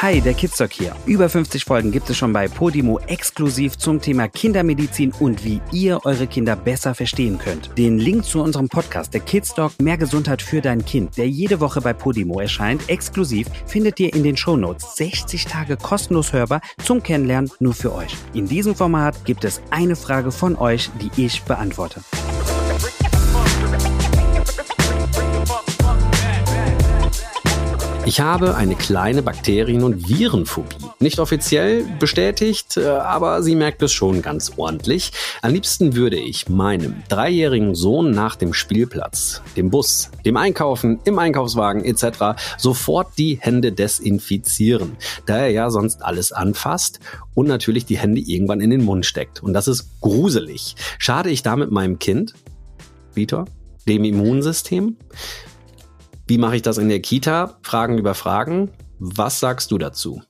Hi, der Kidstalk hier. Über 50 Folgen gibt es schon bei Podimo exklusiv zum Thema Kindermedizin und wie ihr eure Kinder besser verstehen könnt. Den Link zu unserem Podcast, der Kidstalk Mehr Gesundheit für dein Kind, der jede Woche bei Podimo erscheint, exklusiv, findet ihr in den Shownotes 60 Tage kostenlos hörbar zum Kennenlernen nur für euch. In diesem Format gibt es eine Frage von euch, die ich beantworte. Ich habe eine kleine Bakterien- und Virenphobie. Nicht offiziell bestätigt, äh, aber sie merkt es schon ganz ordentlich. Am liebsten würde ich meinem dreijährigen Sohn nach dem Spielplatz, dem Bus, dem Einkaufen, im Einkaufswagen etc. sofort die Hände desinfizieren, da er ja sonst alles anfasst und natürlich die Hände irgendwann in den Mund steckt. Und das ist gruselig. Schade ich damit meinem Kind, Vitor, dem Immunsystem? Wie mache ich das in der Kita? Fragen über Fragen. Was sagst du dazu?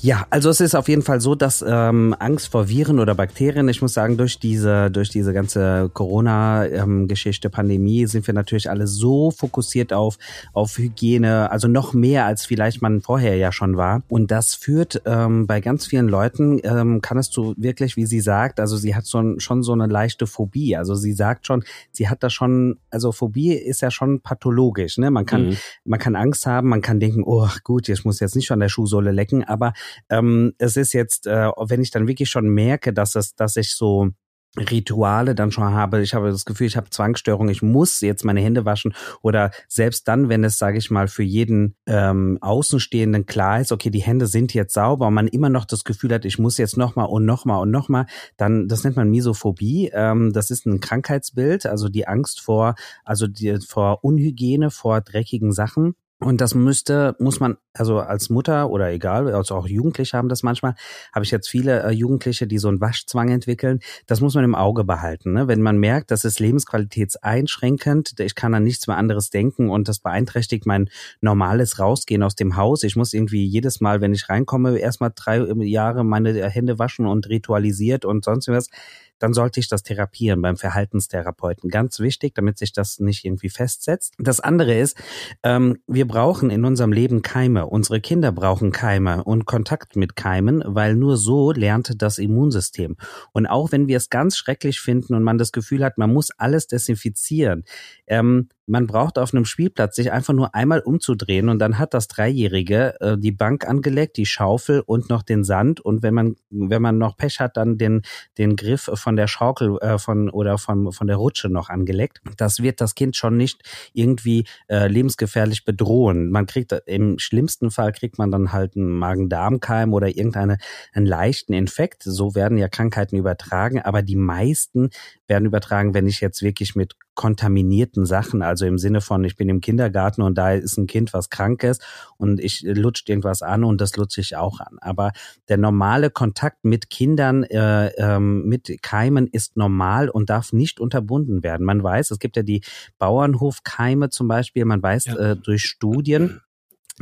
Ja, also es ist auf jeden Fall so, dass ähm, Angst vor Viren oder Bakterien, ich muss sagen, durch diese, durch diese ganze Corona-Geschichte, ähm, Pandemie, sind wir natürlich alle so fokussiert auf, auf Hygiene, also noch mehr als vielleicht man vorher ja schon war. Und das führt ähm, bei ganz vielen Leuten, ähm, kann es zu wirklich, wie sie sagt, also sie hat so, schon so eine leichte Phobie. Also sie sagt schon, sie hat da schon, also Phobie ist ja schon pathologisch. Ne? Man kann, mhm. man kann Angst haben, man kann denken, oh gut, ich muss jetzt nicht an der Schuhsohle lecken, aber ähm, es ist jetzt, äh, wenn ich dann wirklich schon merke, dass es, dass ich so Rituale dann schon habe. Ich habe das Gefühl, ich habe Zwangsstörung, ich muss jetzt meine Hände waschen oder selbst dann, wenn es, sage ich mal, für jeden ähm, Außenstehenden klar ist, okay, die Hände sind jetzt sauber und man immer noch das Gefühl hat, ich muss jetzt nochmal und nochmal und nochmal, dann, das nennt man Misophobie. Ähm, das ist ein Krankheitsbild, also die Angst vor, also die, vor Unhygiene, vor dreckigen Sachen. Und das müsste, muss man, also als Mutter oder egal, also auch Jugendliche haben das manchmal, habe ich jetzt viele äh, Jugendliche, die so einen Waschzwang entwickeln. Das muss man im Auge behalten. Ne? Wenn man merkt, das ist lebensqualitätseinschränkend, ich kann an nichts mehr anderes denken und das beeinträchtigt mein normales Rausgehen aus dem Haus. Ich muss irgendwie jedes Mal, wenn ich reinkomme, erstmal drei Jahre meine Hände waschen und ritualisiert und sonst was dann sollte ich das therapieren beim Verhaltenstherapeuten. Ganz wichtig, damit sich das nicht irgendwie festsetzt. Das andere ist, ähm, wir brauchen in unserem Leben Keime. Unsere Kinder brauchen Keime und Kontakt mit Keimen, weil nur so lernt das Immunsystem. Und auch wenn wir es ganz schrecklich finden und man das Gefühl hat, man muss alles desinfizieren, ähm, man braucht auf einem Spielplatz sich einfach nur einmal umzudrehen und dann hat das Dreijährige äh, die Bank angelegt, die Schaufel und noch den Sand und wenn man wenn man noch Pech hat, dann den den Griff von der Schaukel äh, von oder von von der Rutsche noch angelegt. Das wird das Kind schon nicht irgendwie äh, lebensgefährlich bedrohen. Man kriegt im schlimmsten Fall kriegt man dann halt einen Magen-Darm-Keim oder irgendeine einen leichten Infekt. So werden ja Krankheiten übertragen, aber die meisten werden übertragen, wenn ich jetzt wirklich mit kontaminierten Sachen, also im Sinne von, ich bin im Kindergarten und da ist ein Kind, was krank ist und ich lutscht irgendwas an und das lutsche ich auch an. Aber der normale Kontakt mit Kindern, äh, ähm, mit Keimen ist normal und darf nicht unterbunden werden. Man weiß, es gibt ja die Bauernhofkeime zum Beispiel, man weiß ja. äh, durch Studien,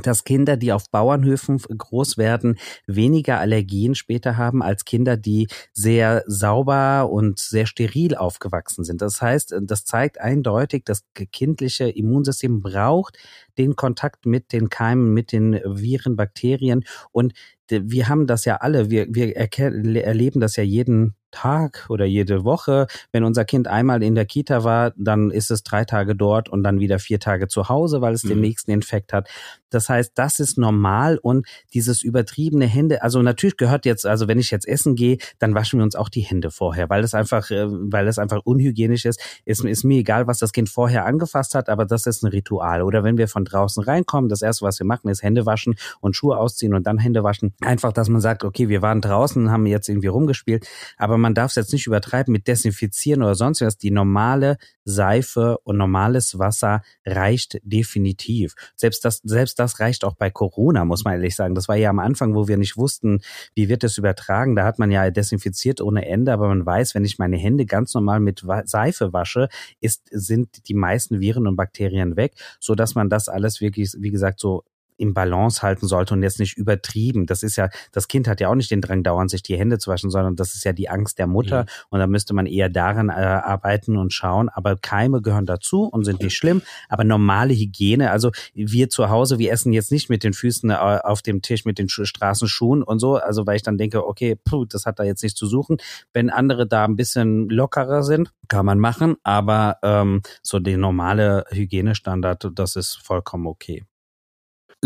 dass Kinder, die auf Bauernhöfen groß werden, weniger Allergien später haben als Kinder, die sehr sauber und sehr steril aufgewachsen sind. Das heißt, das zeigt eindeutig, das kindliche Immunsystem braucht den Kontakt mit den Keimen, mit den Viren, Bakterien und wir haben das ja alle, wir, wir erleben das ja jeden Tag oder jede Woche. Wenn unser Kind einmal in der Kita war, dann ist es drei Tage dort und dann wieder vier Tage zu Hause, weil es mhm. den nächsten Infekt hat. Das heißt, das ist normal und dieses übertriebene Hände, also natürlich gehört jetzt, also wenn ich jetzt essen gehe, dann waschen wir uns auch die Hände vorher, weil es einfach, äh, weil es einfach unhygienisch ist. Ist, ist mir egal, was das Kind vorher angefasst hat, aber das ist ein Ritual. Oder wenn wir von draußen reinkommen, das erste, was wir machen, ist Hände waschen und Schuhe ausziehen und dann Hände waschen. Einfach, dass man sagt, okay, wir waren draußen, haben jetzt irgendwie rumgespielt, aber man darf es jetzt nicht übertreiben mit Desinfizieren oder sonst was. Die normale Seife und normales Wasser reicht definitiv. Selbst das, selbst das reicht auch bei Corona, muss man ehrlich sagen. Das war ja am Anfang, wo wir nicht wussten, wie wird es übertragen. Da hat man ja desinfiziert ohne Ende, aber man weiß, wenn ich meine Hände ganz normal mit Seife wasche, ist, sind die meisten Viren und Bakterien weg, so dass man das alles wirklich, wie gesagt, so im Balance halten sollte und jetzt nicht übertrieben. Das ist ja, das Kind hat ja auch nicht den Drang, dauernd sich die Hände zu waschen, sondern das ist ja die Angst der Mutter mhm. und da müsste man eher daran äh, arbeiten und schauen. Aber Keime gehören dazu und sind nicht schlimm. Aber normale Hygiene, also wir zu Hause, wir essen jetzt nicht mit den Füßen äh, auf dem Tisch mit den Straßenschuhen und so, also weil ich dann denke, okay, puh, das hat da jetzt nichts zu suchen. Wenn andere da ein bisschen lockerer sind, kann man machen, aber ähm, so der normale Hygienestandard, das ist vollkommen okay.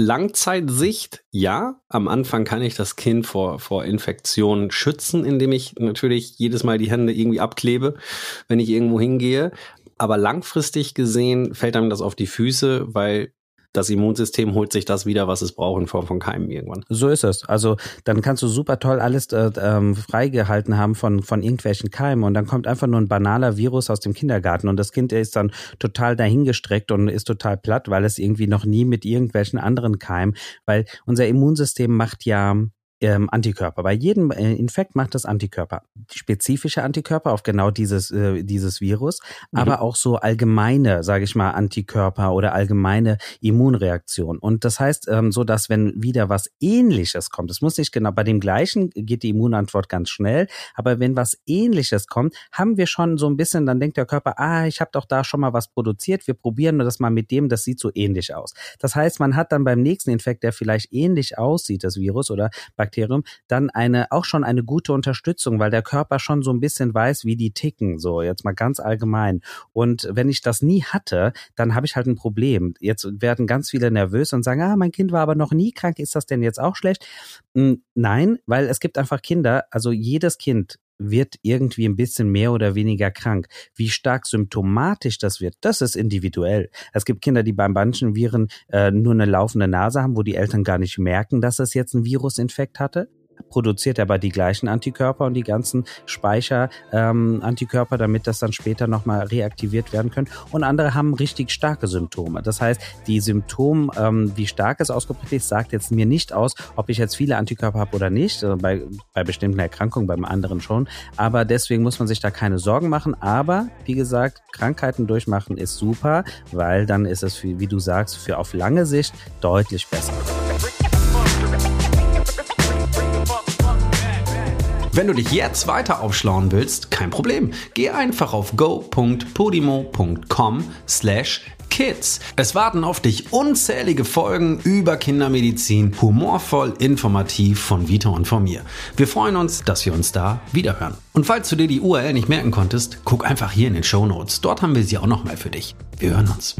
Langzeitsicht, ja. Am Anfang kann ich das Kind vor, vor Infektionen schützen, indem ich natürlich jedes Mal die Hände irgendwie abklebe, wenn ich irgendwo hingehe. Aber langfristig gesehen fällt einem das auf die Füße, weil das Immunsystem holt sich das wieder, was es braucht in Form von Keimen irgendwann. So ist es. Also dann kannst du super toll alles äh, ähm, freigehalten haben von, von irgendwelchen Keimen und dann kommt einfach nur ein banaler Virus aus dem Kindergarten und das Kind ist dann total dahingestreckt und ist total platt, weil es irgendwie noch nie mit irgendwelchen anderen Keimen, weil unser Immunsystem macht ja ähm, Antikörper. Bei jedem äh, Infekt macht das Antikörper. Spezifische Antikörper auf genau dieses, äh, dieses Virus, mhm. aber auch so allgemeine, sage ich mal, Antikörper oder allgemeine Immunreaktion. Und das heißt, ähm, so dass wenn wieder was ähnliches kommt, es muss nicht genau, bei dem gleichen geht die Immunantwort ganz schnell, aber wenn was ähnliches kommt, haben wir schon so ein bisschen, dann denkt der Körper, ah, ich habe doch da schon mal was produziert, wir probieren das mal mit dem, das sieht so ähnlich aus. Das heißt, man hat dann beim nächsten Infekt, der vielleicht ähnlich aussieht, das Virus oder Bakterium, dann eine auch schon eine gute Unterstützung, weil der Körper schon so ein bisschen weiß, wie die ticken, so jetzt mal ganz allgemein. Und wenn ich das nie hatte, dann habe ich halt ein Problem. Jetzt werden ganz viele nervös und sagen, ah, mein Kind war aber noch nie krank, ist das denn jetzt auch schlecht? Hm, nein, weil es gibt einfach Kinder, also jedes Kind wird irgendwie ein bisschen mehr oder weniger krank. Wie stark symptomatisch das wird, das ist individuell. Es gibt Kinder, die beim manchen Viren äh, nur eine laufende Nase haben, wo die Eltern gar nicht merken, dass es jetzt einen Virusinfekt hatte produziert er aber die gleichen Antikörper und die ganzen Speicher-Antikörper, ähm, damit das dann später nochmal reaktiviert werden können. Und andere haben richtig starke Symptome. Das heißt, die Symptome, ähm, wie stark es ausgeprägt ist, sagt jetzt mir nicht aus, ob ich jetzt viele Antikörper habe oder nicht. Also bei, bei bestimmten Erkrankungen, beim anderen schon. Aber deswegen muss man sich da keine Sorgen machen. Aber wie gesagt, Krankheiten durchmachen ist super, weil dann ist es, wie, wie du sagst, für auf lange Sicht deutlich besser. Wenn du dich jetzt weiter aufschlauen willst, kein Problem. Geh einfach auf go.podimo.com slash Kids. Es warten auf dich unzählige Folgen über Kindermedizin, humorvoll, informativ von Vita und von mir. Wir freuen uns, dass wir uns da wiederhören. Und falls du dir die URL nicht merken konntest, guck einfach hier in den Show Notes. Dort haben wir sie auch nochmal für dich. Wir hören uns.